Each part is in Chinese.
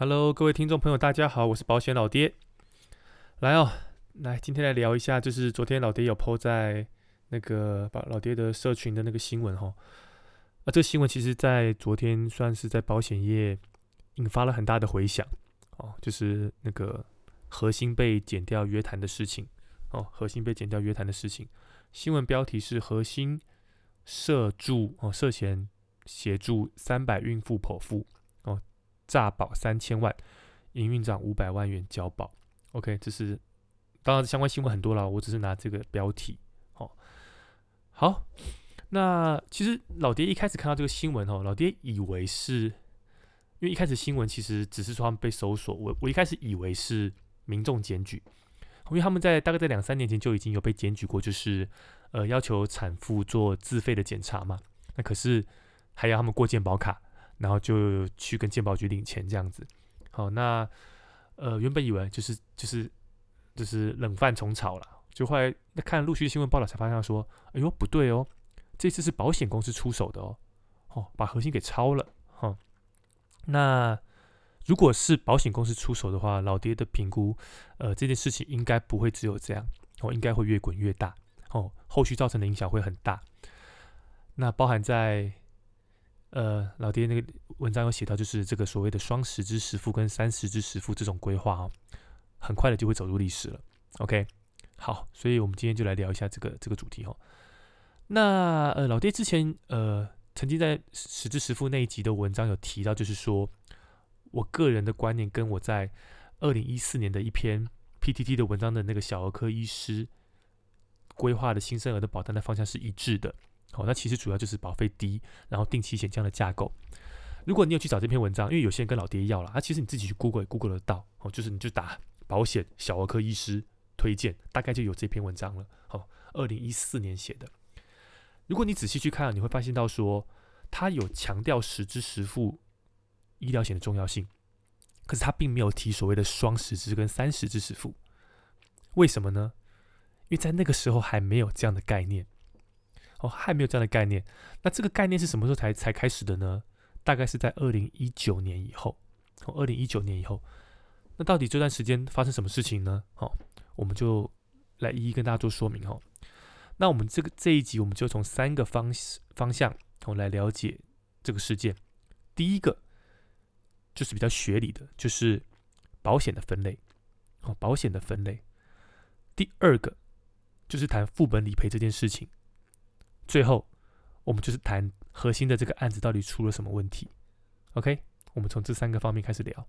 Hello，各位听众朋友，大家好，我是保险老爹。来哦，来，今天来聊一下，就是昨天老爹有 PO 在那个把老爹的社群的那个新闻哈。啊，这个新闻其实在昨天算是在保险业引发了很大的回响哦，就是那个核心被减掉约谈的事情哦，核心被减掉约谈的事情。新闻标题是核心涉助哦，涉嫌协助三百孕妇剖腹。诈保三千万，营运长五百万元交保。OK，这是当然相关新闻很多了，我只是拿这个标题。好，好，那其实老爹一开始看到这个新闻哦，老爹以为是因为一开始新闻其实只是说他们被搜索，我我一开始以为是民众检举，因为他们在大概在两三年前就已经有被检举过，就是呃要求产妇做自费的检查嘛，那可是还要他们过健保卡。然后就去跟鉴宝局领钱这样子，好，那呃原本以为就是就是就是冷饭重炒了，就后来那看陆续新闻报道才发现说，哎呦不对哦，这次是保险公司出手的哦，哦把核心给抄了哈。那如果是保险公司出手的话，老爹的评估，呃这件事情应该不会只有这样，哦应该会越滚越大，哦后续造成的影响会很大。那包含在。呃，老爹那个文章有写到，就是这个所谓的双十之十付跟三十之十付这种规划哦，很快的就会走入历史了。OK，好，所以我们今天就来聊一下这个这个主题哈。那呃，老爹之前呃曾经在十之十付那一集的文章有提到，就是说我个人的观念跟我在二零一四年的一篇 PTT 的文章的那个小儿科医师规划的新生儿的保单的方向是一致的。好，那其实主要就是保费低，然后定期险这样的架构。如果你有去找这篇文章，因为有些人跟老爹要了，啊，其实你自己去 Google 也 Google 得到。哦，就是你就打保险小儿科医师推荐，大概就有这篇文章了。好，二零一四年写的。如果你仔细去看，你会发现到说，他有强调实支实付医疗险的重要性，可是他并没有提所谓的双十支跟三十支实付。为什么呢？因为在那个时候还没有这样的概念。哦，还没有这样的概念。那这个概念是什么时候才才开始的呢？大概是在二零一九年以后。从二零一九年以后，那到底这段时间发生什么事情呢？好，我们就来一一跟大家做说明哦。那我们这个这一集，我们就从三个方方向哦来了解这个事件。第一个就是比较学理的，就是保险的分类。哦，保险的分类。第二个就是谈副本理赔这件事情。最后，我们就是谈核心的这个案子到底出了什么问题。OK，我们从这三个方面开始聊。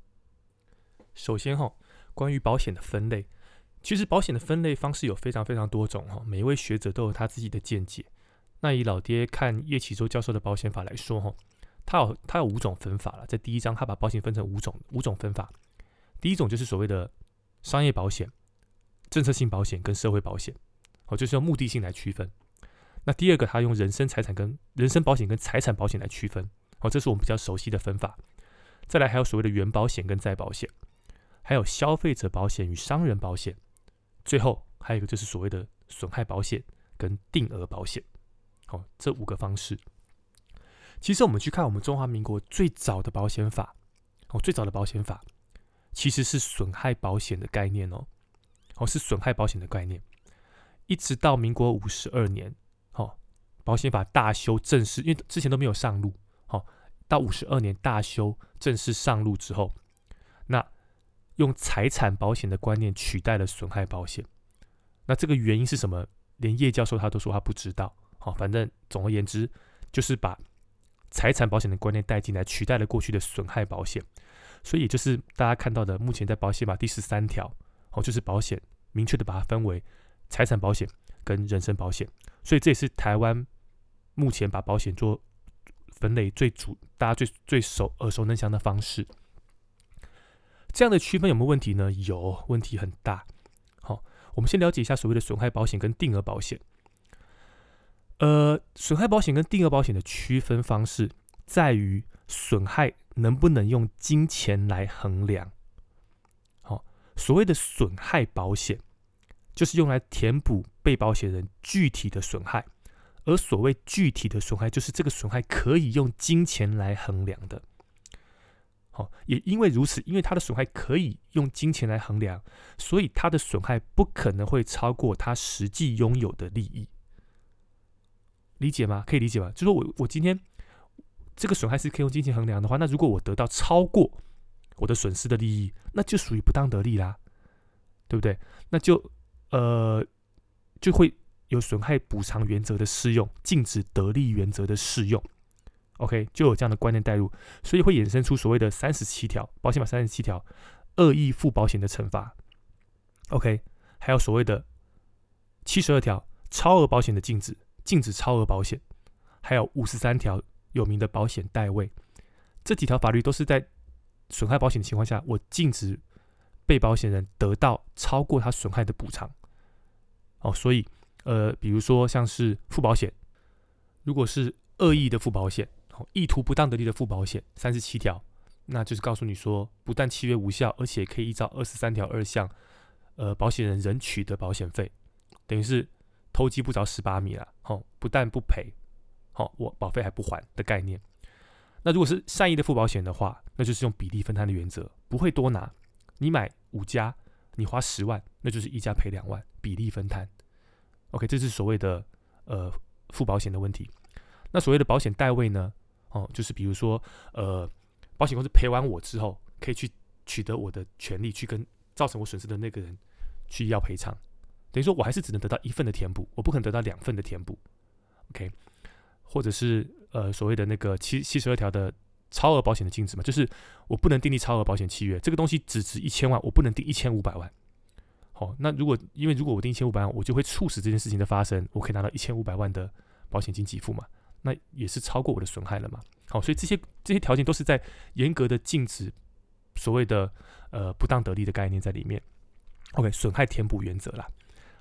首先哈，关于保险的分类，其实保险的分类方式有非常非常多种哈，每一位学者都有他自己的见解。那以老爹看叶启洲教授的保险法来说哈，他有他有五种分法了。在第一章，他把保险分成五种五种分法。第一种就是所谓的商业保险、政策性保险跟社会保险，哦，就是用目的性来区分。那第二个，他用人身财产跟人身保险跟财产保险来区分，哦，这是我们比较熟悉的分法。再来还有所谓的原保险跟再保险，还有消费者保险与商人保险，最后还有一个就是所谓的损害保险跟定额保险。好，这五个方式。其实我们去看我们中华民国最早的保险法，哦，最早的保险法其实是损害保险的概念哦，哦，是损害保险的概念，一直到民国五十二年。保险法大修正式，因为之前都没有上路，好，到五十二年大修正式上路之后，那用财产保险的观念取代了损害保险，那这个原因是什么？连叶教授他都说他不知道，好，反正总而言之，就是把财产保险的观念带进来，取代了过去的损害保险，所以就是大家看到的，目前在保险法第十三条，哦，就是保险明确的把它分为财产保险跟人身保险。所以这也是台湾目前把保险做分类最主，大家最最熟耳熟能详的方式。这样的区分有没有问题呢？有问题很大。好，我们先了解一下所谓的损害保险跟定额保险。呃，损害保险跟定额保险的区分方式在于损害能不能用金钱来衡量。好，所谓的损害保险。就是用来填补被保险人具体的损害，而所谓具体的损害，就是这个损害可以用金钱来衡量的。好，也因为如此，因为它的损害可以用金钱来衡量，所以它的损害不可能会超过它实际拥有的利益。理解吗？可以理解吗？就说我我今天这个损害是可以用金钱衡量的话，那如果我得到超过我的损失的利益，那就属于不当得利啦，对不对？那就呃就会有损害补偿原则的适用，禁止得利原则的适用。OK，就有这样的观念带入，所以会衍生出所谓的三十七条保险法三十七条恶意付保险的惩罚。OK，还有所谓的七十二条超额保险的禁止，禁止超额保险，还有五十三条有名的保险代位，这几条法律都是在损害保险的情况下，我禁止被保险人得到超过他损害的补偿。哦，所以呃，比如说像是付保险，如果是恶意的付保险。意图不当得利的付保险三十七条，那就是告诉你说，不但契约无效，而且可以依照二十三条二项，呃，保险人仍取得保险费，等于是偷鸡不着蚀把米了。好，不但不赔，好，我保费还不还的概念。那如果是善意的付保险的话，那就是用比例分摊的原则，不会多拿。你买五家，你花十万，那就是一家赔两万，比例分摊。OK，这是所谓的呃付保险的问题。那所谓的保险代位呢？哦，就是比如说，呃，保险公司赔完我之后，可以去取得我的权利，去跟造成我损失的那个人去要赔偿，等于说我还是只能得到一份的填补，我不可能得到两份的填补。OK，或者是呃所谓的那个七七十二条的超额保险的禁止嘛，就是我不能订立超额保险契约，这个东西只值一千万，我不能订一千五百万。哦，那如果因为如果我定一千五百万，我就会促使这件事情的发生，我可以拿到一千五百万的保险金给付嘛。那也是超过我的损害了嘛？好，所以这些这些条件都是在严格的禁止所谓的呃不当得利的概念在里面。OK，损害填补原则啦。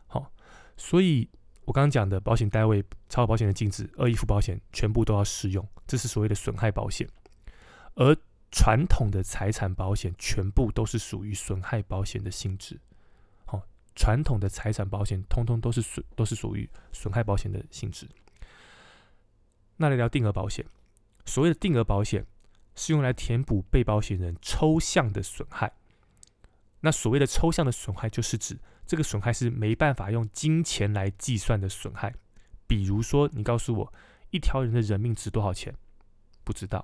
好，所以我刚刚讲的保险单位超额保险的禁止、恶意付保险，全部都要适用。这是所谓的损害保险，而传统的财产保险全部都是属于损害保险的性质。传统的财产保险通通都是损都是属于损害保险的性质。那来聊定额保险。所谓的定额保险是用来填补被保险人抽象的损害。那所谓的抽象的损害，就是指这个损害是没办法用金钱来计算的损害。比如说，你告诉我一条人的人命值多少钱，不知道；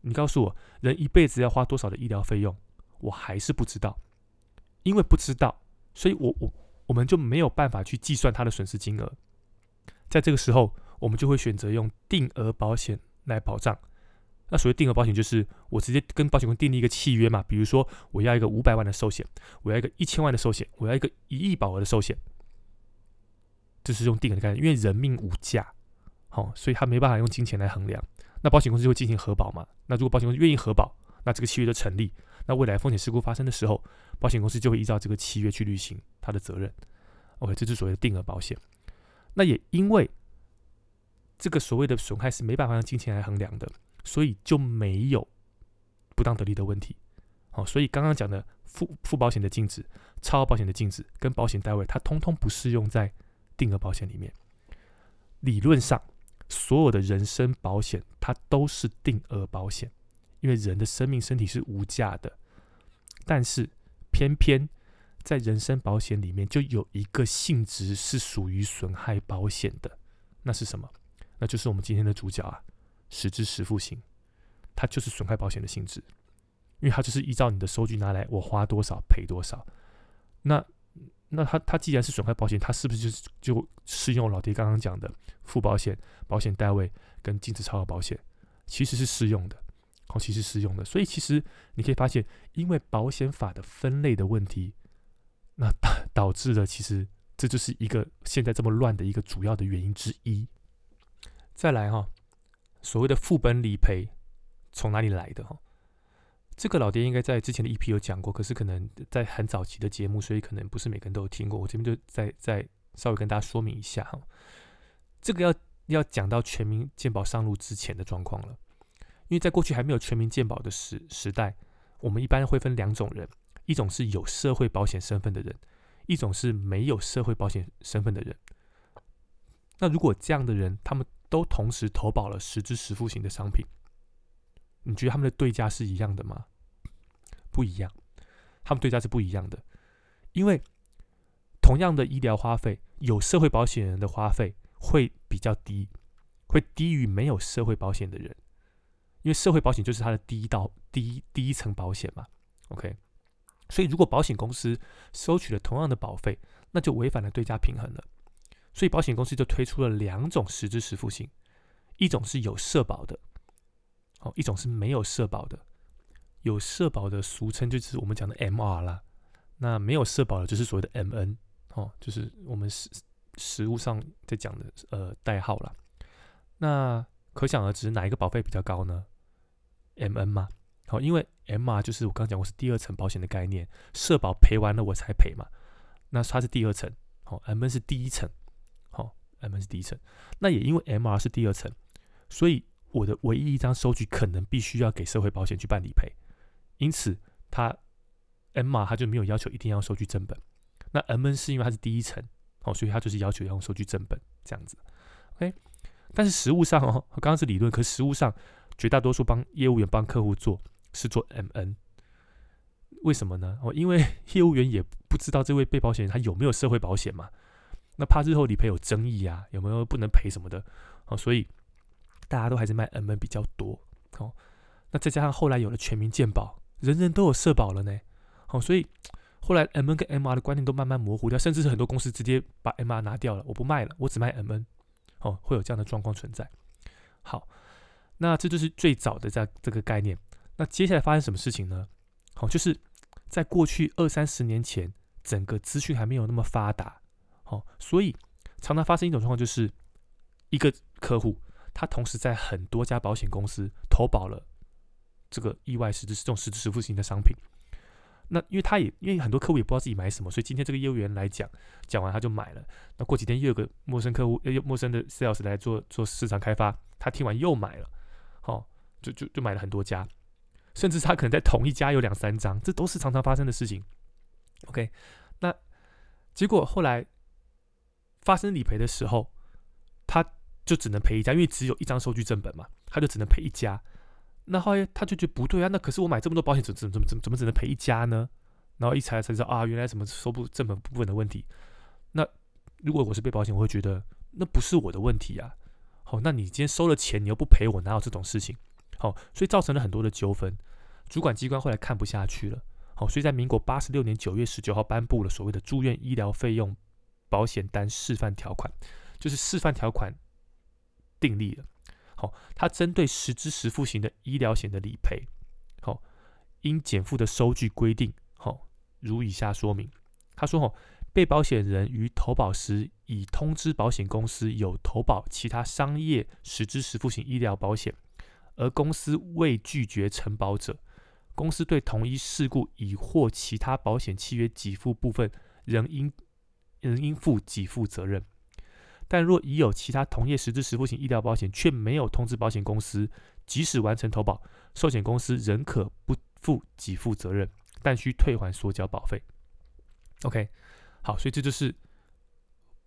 你告诉我人一辈子要花多少的医疗费用，我还是不知道。因为不知道，所以我我我们就没有办法去计算他的损失金额。在这个时候。我们就会选择用定额保险来保障。那所谓定额保险，就是我直接跟保险公司订立一个契约嘛。比如说，我要一个五百万的寿险，我要一个一千万的寿险，我要一个一亿保额的寿险，这是用定额的概念。因为人命无价，好，所以他没办法用金钱来衡量。那保险公司就会进行核保嘛。那如果保险公司愿意核保，那这个契约就成立。那未来风险事故发生的时候，保险公司就会依照这个契约去履行他的责任。OK，这是所谓的定额保险。那也因为这个所谓的损害是没办法用金钱来衡量的，所以就没有不当得利的问题。好，所以刚刚讲的付付保险的禁止、超额保险的禁止跟保险单位，它通通不适用在定额保险里面。理论上，所有的人身保险它都是定额保险，因为人的生命、身体是无价的。但是偏偏在人身保险里面，就有一个性质是属于损害保险的，那是什么？那就是我们今天的主角啊，实支实付型，它就是损害保险的性质，因为它就是依照你的收据拿来，我花多少赔多少。那那它它既然是损害保险，它是不是就是就适用老爹刚刚讲的付保险、保险代位跟禁止超额保险？其实是适用的，哦，其实适用的。所以其实你可以发现，因为保险法的分类的问题，那导导致了其实这就是一个现在这么乱的一个主要的原因之一。再来哈，所谓的副本理赔从哪里来的哈？这个老爹应该在之前的 EP 有讲过，可是可能在很早期的节目，所以可能不是每个人都有听过。我这边就再再稍微跟大家说明一下哈。这个要要讲到全民健保上路之前的状况了，因为在过去还没有全民健保的时时代，我们一般会分两种人，一种是有社会保险身份的人，一种是没有社会保险身份的人。那如果这样的人，他们都同时投保了实支实付型的商品，你觉得他们的对价是一样的吗？不一样，他们对价是不一样的，因为同样的医疗花费，有社会保险人的花费会比较低，会低于没有社会保险的人，因为社会保险就是它的第一道第一第一层保险嘛。OK，所以如果保险公司收取了同样的保费，那就违反了对价平衡了。所以保险公司就推出了两种实质实付型，一种是有社保的，哦，一种是没有社保的。有社保的俗称就是我们讲的 MR 啦，那没有社保的就是所谓的 MN，哦，就是我们实实物上在讲的呃代号啦。那可想而知，哪一个保费比较高呢？MN 嘛，好，因为 MR 就是我刚讲过是第二层保险的概念，社保赔完了我才赔嘛，那它是第二层，好，MN 是第一层。好，M N 是第一层，那也因为 MR 是第二层，所以我的唯一一张收据可能必须要给社会保险去办理赔，因此它 MR 它就没有要求一定要收据正本。那 MN 是因为它是第一层，哦，所以它就是要求要用收据正本这样子。OK，但是实物上哦，刚刚是理论，可实物上绝大多数帮业务员帮客户做是做 MN，为什么呢？哦，因为 业务员也不知道这位被保险人他有没有社会保险嘛。那怕日后理赔有争议啊，有没有不能赔什么的？哦，所以大家都还是卖 M N 比较多。哦，那再加上后来有了全民健保，人人都有社保了呢。哦，所以后来 M N 跟 M R 的观念都慢慢模糊掉，甚至是很多公司直接把 M R 拿掉了，我不卖了，我只卖 M N。哦，会有这样的状况存在。好，那这就是最早的这这个概念。那接下来发生什么事情呢？好，就是在过去二三十年前，整个资讯还没有那么发达。哦，所以常常发生一种状况，就是一个客户他同时在很多家保险公司投保了这个意外实质这种实质实付型的商品。那因为他也因为很多客户也不知道自己买什么，所以今天这个业务员来讲，讲完他就买了。那过几天又有个陌生客户，又陌生的 sales 来做做市场开发，他听完又买了，好，就就就买了很多家，甚至他可能在同一家有两三张，这都是常常发生的事情。OK，那结果后来。发生理赔的时候，他就只能赔一家，因为只有一张收据正本嘛，他就只能赔一家。那后来他就觉得不对啊，那可是我买这么多保险，怎怎怎怎怎么只能赔一家呢？然后一查才知道啊，原来什么收不正本部分的问题。那如果我是被保险，我会觉得那不是我的问题啊。好，那你今天收了钱，你又不赔我，哪有这种事情？好，所以造成了很多的纠纷。主管机关后来看不下去了，好，所以在民国八十六年九月十九号颁布了所谓的住院医疗费用。保险单示范条款就是示范条款订立了，好，它针对实支实付型的医疗险的理赔，好，应减负的收据规定，好，如以下说明。他说，哦，被保险人于投保时已通知保险公司有投保其他商业实支实付型医疗保险，而公司未拒绝承保者，公司对同一事故已或其他保险契约给付部分，仍应。仍应负给付责任，但若已有其他同业实质实付型医疗保险，却没有通知保险公司，即使完成投保，寿险公司仍可不负给付责任，但需退还所缴保费。OK，好，所以这就是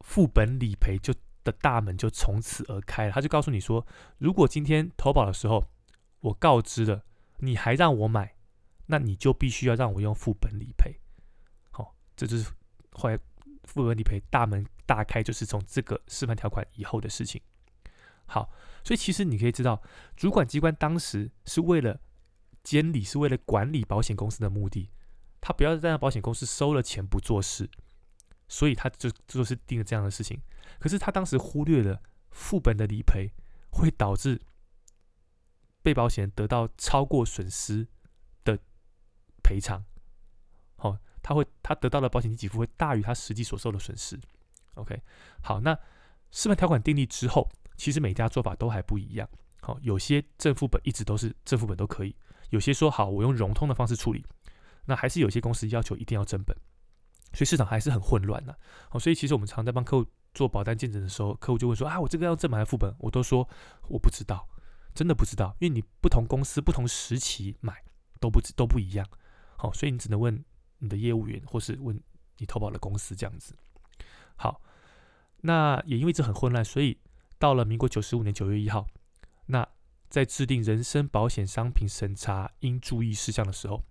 副本理赔就的大门就从此而开了。他就告诉你说，如果今天投保的时候我告知了，你还让我买，那你就必须要让我用副本理赔。好，这就是后来。副本理赔大门大开，就是从这个示范条款以后的事情。好，所以其实你可以知道，主管机关当时是为了监理，是为了管理保险公司的目的，他不要再让保险公司收了钱不做事，所以他就就是定了这样的事情。可是他当时忽略了副本的理赔会导致被保险人得到超过损失的赔偿。好。他会，他得到的保险金给付会大于他实际所受的损失。OK，好，那示范条款订立之后，其实每家做法都还不一样。好，有些正副本一直都是正副本都可以，有些说好我用融通的方式处理，那还是有些公司要求一定要正本，所以市场还是很混乱的。好，所以其实我们常在帮客户做保单见证的时候，客户就会说啊，我这个要正本还是副本？我都说我不知道，真的不知道，因为你不同公司不同时期买都不都不一样。好，所以你只能问。你的业务员，或是问你投保的公司这样子。好，那也因为这很混乱，所以到了民国九十五年九月一号，那在制定人身保险商品审查应注意事项的时候，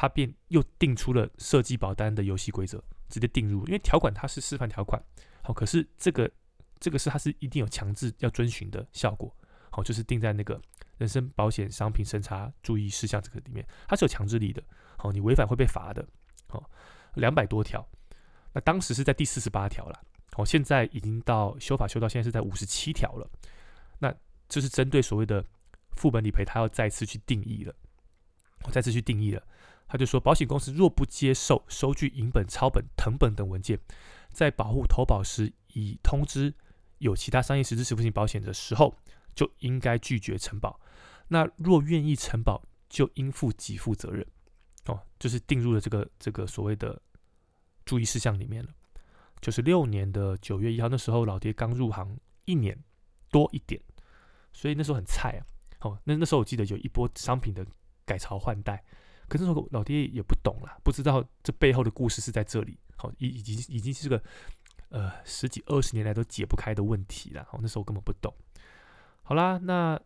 他便又定出了设计保单的游戏规则，直接定入。因为条款它是示范条款，好，可是这个这个是它是一定有强制要遵循的效果，好，就是定在那个人身保险商品审查注意事项这个里面，它是有强制力的，好，你违反会被罚的，好，两百多条，那当时是在第四十八条了，好，现在已经到修法修到现在是在五十七条了，那这是针对所谓的副本理赔，它要再次去定义了，我再次去定义了。他就说，保险公司若不接受收据、银本、抄本、誊本等文件，在保护投保时已通知有其他商业实质支付型保险的时候，就应该拒绝承保。那若愿意承保，就应负给付责任。哦，就是定入了这个这个所谓的注意事项里面了。就是六年的九月一号，那时候老爹刚入行一年多一点，所以那时候很菜啊。哦，那那时候我记得有一波商品的改朝换代。可是说老爹也不懂啦，不知道这背后的故事是在这里。好，已已经已经是个呃十几二十年来都解不开的问题了。好，那时候根本不懂。好啦，那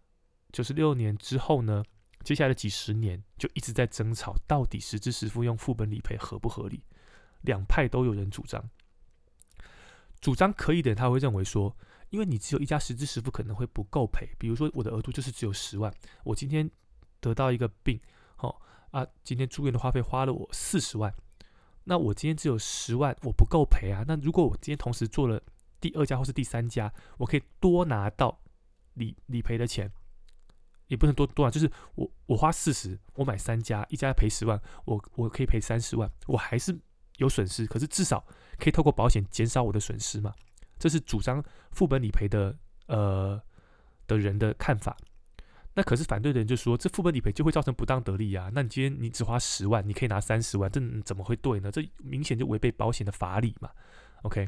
九十六年之后呢？接下来的几十年就一直在争吵，到底实支实付用副本理赔合不合理？两派都有人主张，主张可以的他会认为说，因为你只有一家实支实付可能会不够赔。比如说我的额度就是只有十万，我今天得到一个病，好。啊，今天住院的花费花了我四十万，那我今天只有十万，我不够赔啊。那如果我今天同时做了第二家或是第三家，我可以多拿到理理赔的钱，也不能多多啊，就是我我花四十，我买三家，一家赔十万，我我可以赔三十万，我还是有损失，可是至少可以透过保险减少我的损失嘛。这是主张副本理赔的呃的人的看法。那可是反对的人就说，这副本理赔就会造成不当得利啊！那你今天你只花十万，你可以拿三十万，这怎么会对呢？这明显就违背保险的法理嘛。OK，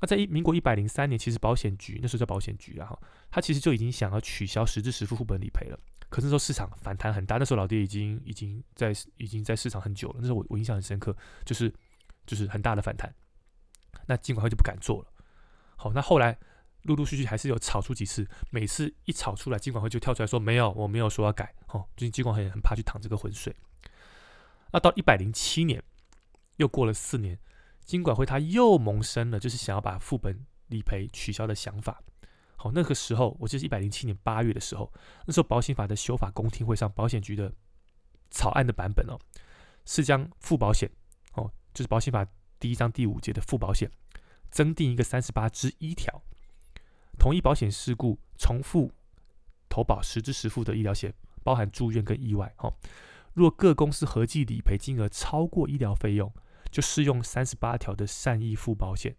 那在一民国一百零三年，其实保险局那时候叫保险局啊，他其实就已经想要取消实质实付副本理赔了。可是那时候市场反弹很大，那时候老爹已经已经在已经在市场很久了，那时候我我印象很深刻，就是就是很大的反弹。那尽管会就不敢做了。好，那后来。陆陆续续还是有炒出几次，每次一炒出来，金管会就跳出来说没有，我没有说要改。哦，最近金管会很怕去淌这个浑水。那到一百零七年，又过了四年，金管会他又萌生了就是想要把副本理赔取消的想法。好，那个时候我记得是一百零七年八月的时候，那时候保险法的修法公听会上，保险局的草案的版本哦，是将副保险哦，就是保险法第一章第五节的副保险，增订一个三十八之一条。同一保险事故重复投保实支实付的医疗险，包含住院跟意外。哈，若各公司合计理赔金额超过医疗费用，就适用三十八条的善意付保险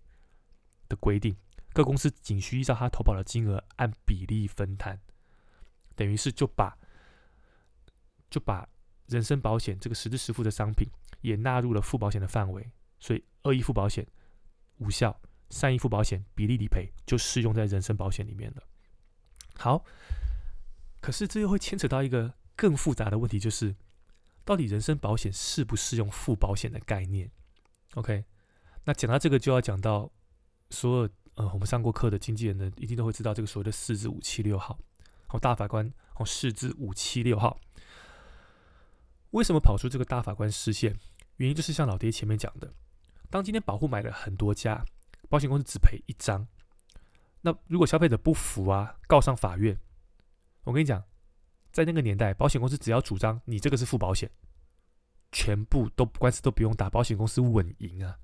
的规定。各公司仅需依照他投保的金额按比例分摊，等于是就把就把人身保险这个实支实付的商品也纳入了付保险的范围，所以恶意付保险无效。善意付保险比例理赔就适用在人身保险里面了。好，可是这又会牵扯到一个更复杂的问题，就是到底人身保险适不适用付保险的概念？OK，那讲到这个就要讲到所有呃我们上过课的经纪人呢，一定都会知道这个所谓的四至五七六号。好，大法官好四至五七六号，为什么跑出这个大法官视线？原因就是像老爹前面讲的，当今天保护买了很多家。保险公司只赔一张，那如果消费者不服啊，告上法院，我跟你讲，在那个年代，保险公司只要主张你这个是付保险，全部都官司都不用打，保险公司稳赢啊。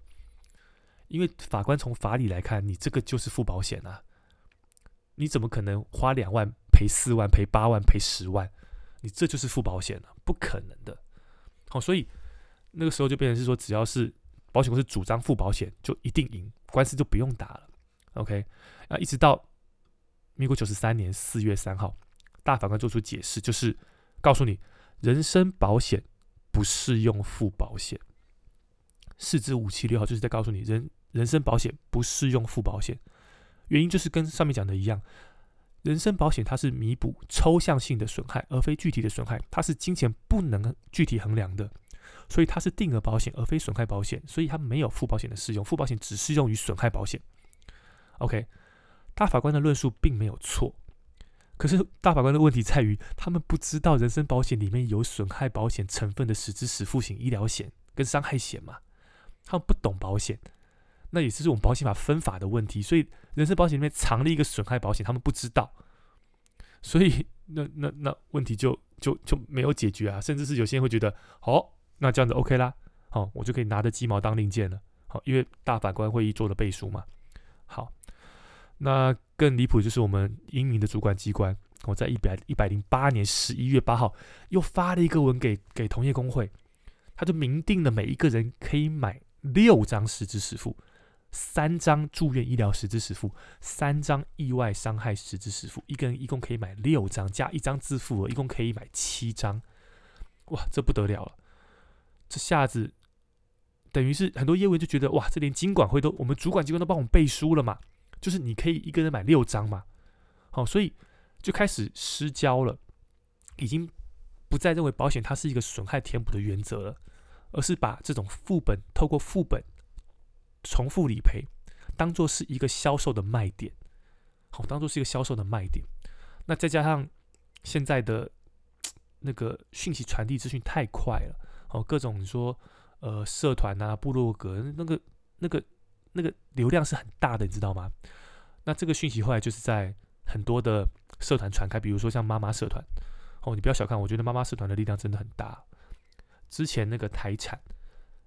因为法官从法理来看，你这个就是付保险啊，你怎么可能花两万赔四万赔八万赔十万？你这就是付保险了，不可能的。好，所以那个时候就变成是说，只要是保险公司主张付保险，就一定赢。官司就不用打了，OK，啊，一直到民国九十三年四月三号，大法官做出解释，就是告诉你，人身保险不适用附保险。四至五七六号就是在告诉你，人人身保险不适用附保险，原因就是跟上面讲的一样，人身保险它是弥补抽象性的损害，而非具体的损害，它是金钱不能具体衡量的。所以它是定额保险，而非损害保险，所以它没有付保险的适用。付保险只适用于损害保险。OK，大法官的论述并没有错，可是大法官的问题在于，他们不知道人身保险里面有损害保险成分的实质实付型医疗险跟伤害险嘛？他们不懂保险，那也是这种保险法分法的问题。所以人身保险里面藏了一个损害保险，他们不知道，所以那那那问题就就就没有解决啊！甚至是有些人会觉得，哦，那这样子 OK 啦，好，我就可以拿着鸡毛当令箭了，好，因为大法官会议做了背书嘛。好，那更离谱就是我们英明的主管机关，我在一百一百零八年十一月八号又发了一个文给给同业工会，他就明定了每一个人可以买六张实支实付，三张住院医疗实支实付，三张意外伤害实支实付，一个人一共可以买六张，加一张自付额，一共可以买七张。哇，这不得了了，这下子。等于是很多业务员就觉得哇，这连经管会都我们主管机关都帮我们背书了嘛，就是你可以一个人买六张嘛，好，所以就开始失焦了，已经不再认为保险它是一个损害填补的原则了，而是把这种副本透过副本重复理赔当做是一个销售的卖点，好，当做是一个销售的卖点。那再加上现在的 那个讯息传递资讯太快了，哦，各种你说。呃，社团啊，部落格那个、那个、那个流量是很大的，你知道吗？那这个讯息后来就是在很多的社团传开，比如说像妈妈社团哦，你不要小看，我觉得妈妈社团的力量真的很大。之前那个台产，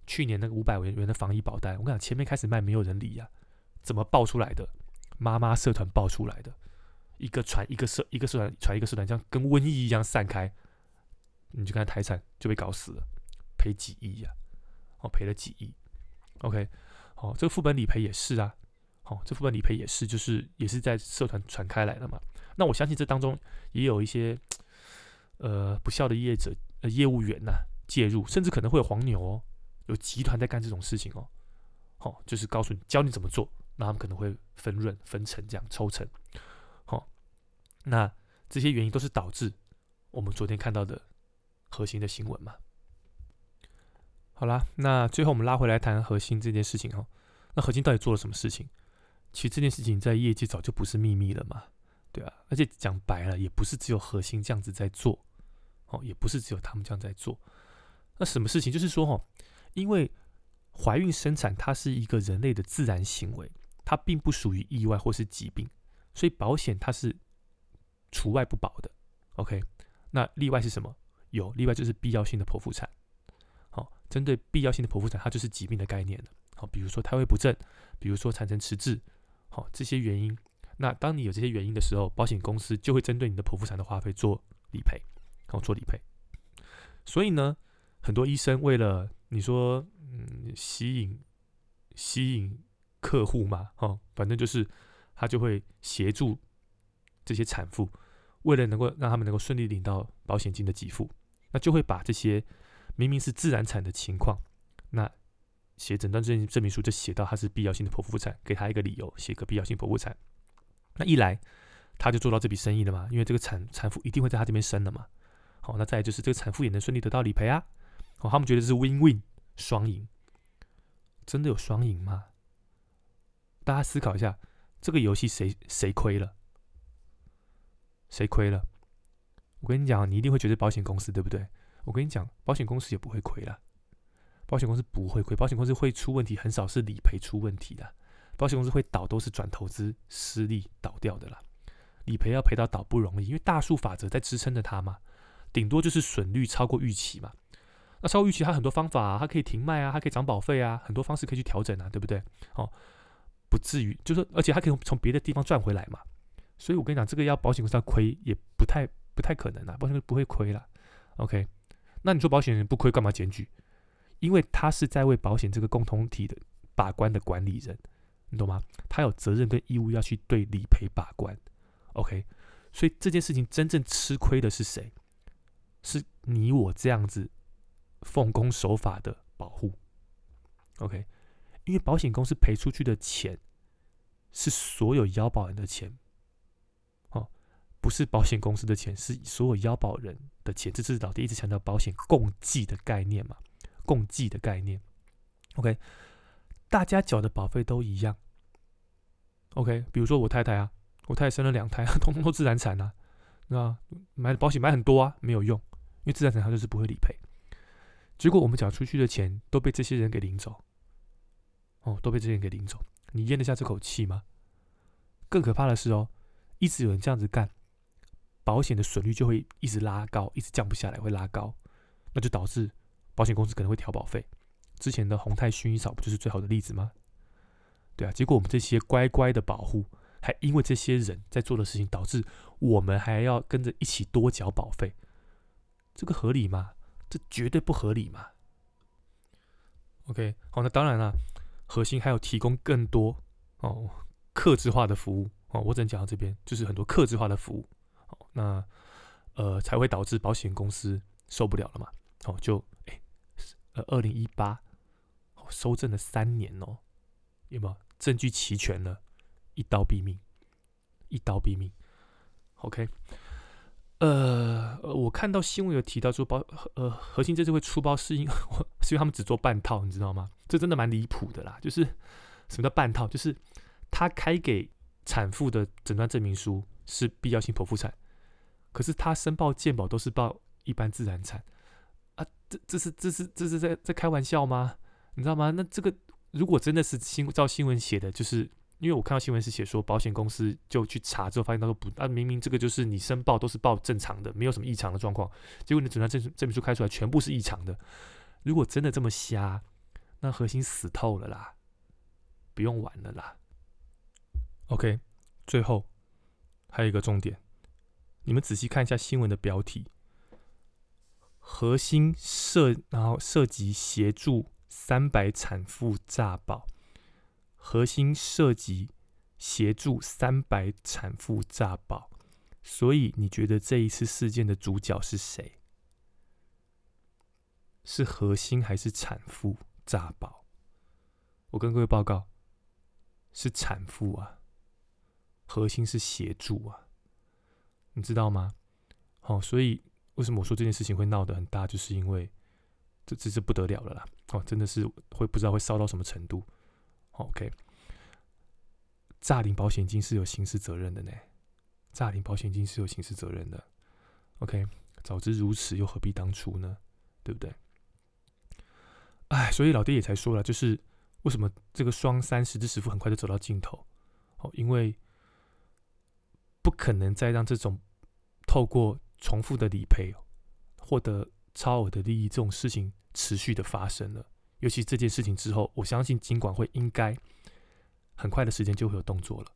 去年那个五百元的防疫保单，我跟你讲，前面开始卖没有人理呀，怎么爆出来的？妈妈社团爆出来的，一个传一个社，一个社团传一个社团，像跟瘟疫一样散开，你就看台产就被搞死了，赔几亿呀！哦，赔了几亿，OK，好，这个副本理赔也是啊，好，这副本理赔也是，就是也是在社团传开来的嘛。那我相信这当中也有一些呃不孝的业者、业务员呐介入，甚至可能会有黄牛哦，有集团在干这种事情哦。好，就是告诉你教你怎么做，那他们可能会分润分成这样抽成。好，那这些原因都是导致我们昨天看到的核心的新闻嘛。好啦，那最后我们拉回来谈核心这件事情哦。那核心到底做了什么事情？其实这件事情在业界早就不是秘密了嘛，对啊。而且讲白了，也不是只有核心这样子在做，哦，也不是只有他们这样在做。那什么事情？就是说，哈，因为怀孕生产它是一个人类的自然行为，它并不属于意外或是疾病，所以保险它是除外不保的。OK，那例外是什么？有例外就是必要性的剖腹产。针对必要性的剖腹产，它就是疾病的概念了。好，比如说胎位不正，比如说产程迟滞，好这些原因。那当你有这些原因的时候，保险公司就会针对你的剖腹产的花费做理赔，好做理赔。所以呢，很多医生为了你说，嗯，吸引吸引客户嘛，哦，反正就是他就会协助这些产妇，为了能够让他们能够顺利领到保险金的给付，那就会把这些。明明是自然产的情况，那写诊断证证明书就写到他是必要性的剖腹产，给他一个理由，写个必要性剖腹产。那一来他就做到这笔生意了嘛，因为这个产产妇一定会在他这边生的嘛。好，那再就是这个产妇也能顺利得到理赔啊。好，他们觉得是 win win 双赢，真的有双赢吗？大家思考一下，这个游戏谁谁亏了？谁亏了？我跟你讲，你一定会觉得保险公司对不对？我跟你讲，保险公司也不会亏了。保险公司不会亏，保险公司会出问题，很少是理赔出问题的。保险公司会倒，都是转投资失利倒掉的啦。理赔要赔到倒不容易，因为大数法则在支撑着它嘛。顶多就是损率超过预期嘛。那超过预期，它很多方法，它可以停卖啊，它可以涨保费啊，很多方式可以去调整啊，对不对？哦，不至于，就是而且它可以从别的地方赚回来嘛。所以我跟你讲，这个要保险公司要亏，也不太不太可能啊，保险公司不会亏了。OK。那你说保险人不亏干嘛检举？因为他是在为保险这个共同体的把关的管理人，你懂吗？他有责任跟义务要去对理赔把关。OK，所以这件事情真正吃亏的是谁？是你我这样子奉公守法的保护。OK，因为保险公司赔出去的钱是所有腰保人的钱。不是保险公司的钱，是所有腰保人的钱。这是老爹一直强调保险共计的概念嘛？共计的概念。OK，大家缴的保费都一样。OK，比如说我太太啊，我太太生了两胎，通通都自然产啊。那买保险买很多啊，没有用，因为自然产它就是不会理赔。结果我们缴出去的钱都被这些人给领走，哦，都被这些人给领走，你咽得下这口气吗？更可怕的是哦，一直有人这样子干，保险的损率就会一直拉高，一直降不下来，会拉高，那就导致保险公司可能会调保费。之前的宏泰薰衣草不就是最好的例子吗？对啊，结果我们这些乖乖的保护，还因为这些人在做的事情，导致我们还要跟着一起多缴保费，这个合理吗？这绝对不合理嘛。OK，好，那当然了，核心还有提供更多哦，克制化的服务哦。我只能讲到这边，就是很多克制化的服务，哦，那呃才会导致保险公司受不了了嘛。哦，就哎，呃，二零一八收证了三年哦，有没有证据齐全了？一刀毙命，一刀毙命。OK。呃，我看到新闻有提到说包呃核心这次会出包，是因为 是因为他们只做半套，你知道吗？这真的蛮离谱的啦。就是什么叫半套？就是他开给产妇的诊断证明书是必要性剖腹产，可是他申报健保都是报一般自然产啊，这这是这是这是在在开玩笑吗？你知道吗？那这个如果真的是新照新闻写的，就是。因为我看到新闻是写说，保险公司就去查之后发现他说不，啊明明这个就是你申报都是报正常的，没有什么异常的状况，结果你诊断证证明书开出来全部是异常的。如果真的这么瞎，那核心死透了啦，不用玩了啦。OK，最后还有一个重点，你们仔细看一下新闻的标题，核心涉然后涉及协助三百产妇诈保。核心涉及协助三百产妇诈保，所以你觉得这一次事件的主角是谁？是核心还是产妇诈保？我跟各位报告，是产妇啊，核心是协助啊，你知道吗？好，所以为什么我说这件事情会闹得很大，就是因为这这是不得了了啦！哦，真的是会不知道会烧到什么程度。OK，诈领保险金是有刑事责任的呢。诈领保险金是有刑事责任的。OK，早知如此，又何必当初呢？对不对？哎，所以老爹也才说了，就是为什么这个双三十之十付很快就走到尽头？哦，因为不可能再让这种透过重复的理赔获得超额的利益这种事情持续的发生了。尤其这件事情之后，我相信尽管会应该很快的时间就会有动作了，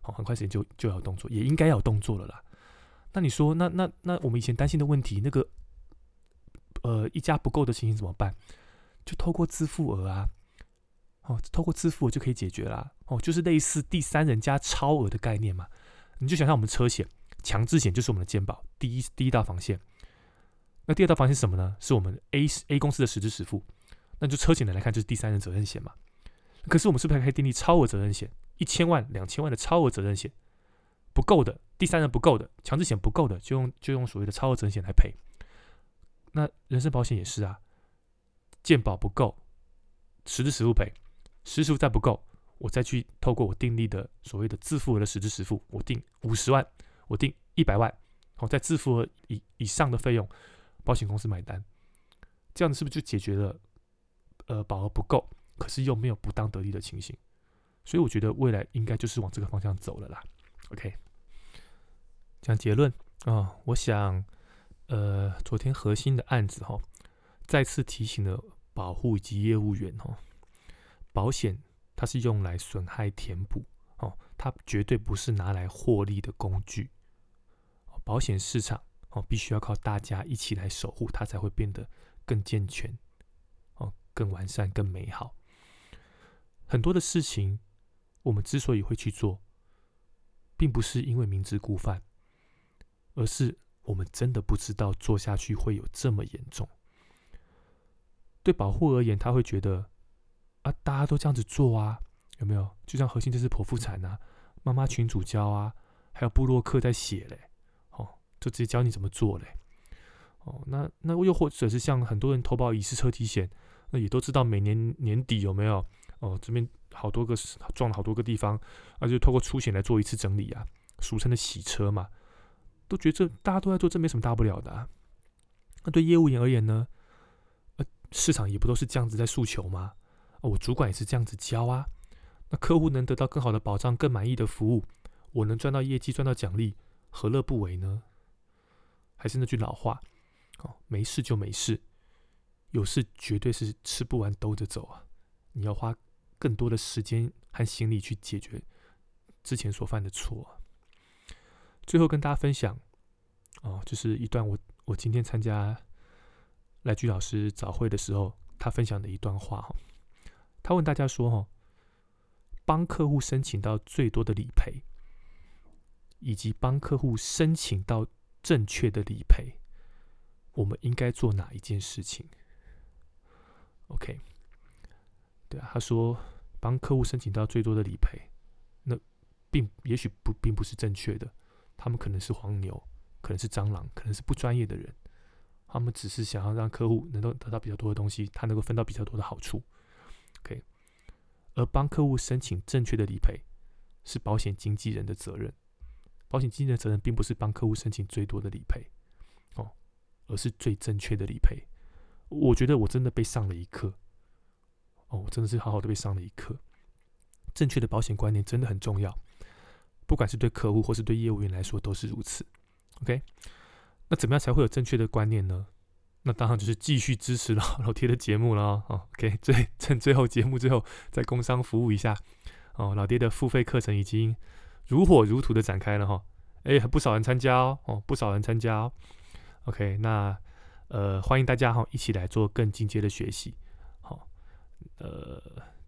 好，很快时间就就要动作，也应该要有动作了啦。那你说，那那那我们以前担心的问题，那个呃一家不够的情形怎么办？就透过支付额啊，哦，透过支付额就可以解决啦。哦，就是类似第三人加超额的概念嘛。你就想象我们车险强制险就是我们的健保第一第一道防线，那第二道防线是什么呢？是我们 A A 公司的实质实付。那就车险的来看，就是第三人责任险嘛。可是我们是不是还可以订立超额责任险？一千万、两千万的超额责任险不够的，第三人不够的，强制险不够的，就用就用所谓的超额责任险来赔。那人身保险也是啊，健保不够，实质实付赔，实付再不够，我再去透过我订立的所谓的自付额的实质实付，我订五十万，我订一百万，好，在自付额以以上的费用，保险公司买单，这样子是不是就解决了？呃，保额不够，可是又没有不当得利的情形，所以我觉得未来应该就是往这个方向走了啦。OK，讲结论啊，我想，呃，昨天核心的案子哈，再次提醒了保护以及业务员哈，保险它是用来损害填补哦，它绝对不是拿来获利的工具。保险市场哦，必须要靠大家一起来守护，它才会变得更健全哦。更完善、更美好。很多的事情，我们之所以会去做，并不是因为明知故犯，而是我们真的不知道做下去会有这么严重。对保护而言，他会觉得啊，大家都这样子做啊，有没有？就像核心就是剖腹产啊，妈妈群主教啊，还有布洛克在写嘞，哦，就直接教你怎么做嘞。哦，那那又或者是像很多人投保乙式车体险。那也都知道，每年年底有没有哦？这边好多个撞了好多个地方，那就透过出险来做一次整理啊，俗称的洗车嘛。都觉得这大家都在做，这没什么大不了的。啊。那对业务员而言呢？呃，市场也不都是这样子在诉求吗？我主管也是这样子教啊。那客户能得到更好的保障、更满意的服务，我能赚到业绩、赚到奖励，何乐不为呢？还是那句老话，哦，没事就没事，有事绝对是吃不完兜着走啊！你要花更多的时间和心力去解决之前所犯的错。最后跟大家分享，哦，就是一段我我今天参加来居老师早会的时候，他分享的一段话哈。他问大家说哈，帮客户申请到最多的理赔，以及帮客户申请到。正确的理赔，我们应该做哪一件事情？OK，对啊，他说帮客户申请到最多的理赔，那并也许不并不是正确的，他们可能是黄牛，可能是蟑螂，可能是不专业的人，他们只是想要让客户能够得到比较多的东西，他能够分到比较多的好处。OK，而帮客户申请正确的理赔，是保险经纪人的责任。保险经纪人的责任并不是帮客户申请最多的理赔，哦，而是最正确的理赔。我觉得我真的被上了一课，哦，我真的是好好的被上了一课。正确的保险观念真的很重要，不管是对客户或是对业务员来说都是如此。OK，那怎么样才会有正确的观念呢？那当然就是继续支持老 老爹的节目了哦。OK，最趁最后节目最后再工商服务一下哦，老爹的付费课程已经。如火如荼的展开了哈，哎，不少人参加哦，哦，不少人参加哦。OK，那呃，欢迎大家哈，一起来做更进阶的学习。好，呃，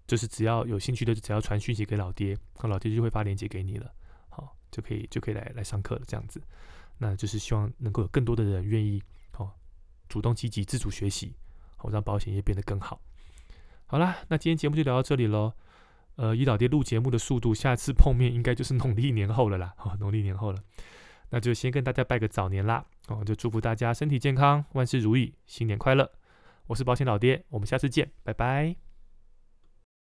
就是只要有兴趣的，只要传讯息给老爹，那老爹就会发链接给你了。好，就可以就可以来来上课了，这样子。那就是希望能够有更多的人愿意，主动积极自主学习，好让保险业变得更好。好啦，那今天节目就聊到这里喽。呃，以老爹录节目的速度，下次碰面应该就是农历年后了啦。哦，农历年后了，那就先跟大家拜个早年啦。哦，就祝福大家身体健康，万事如意，新年快乐。我是保险老爹，我们下次见，拜拜。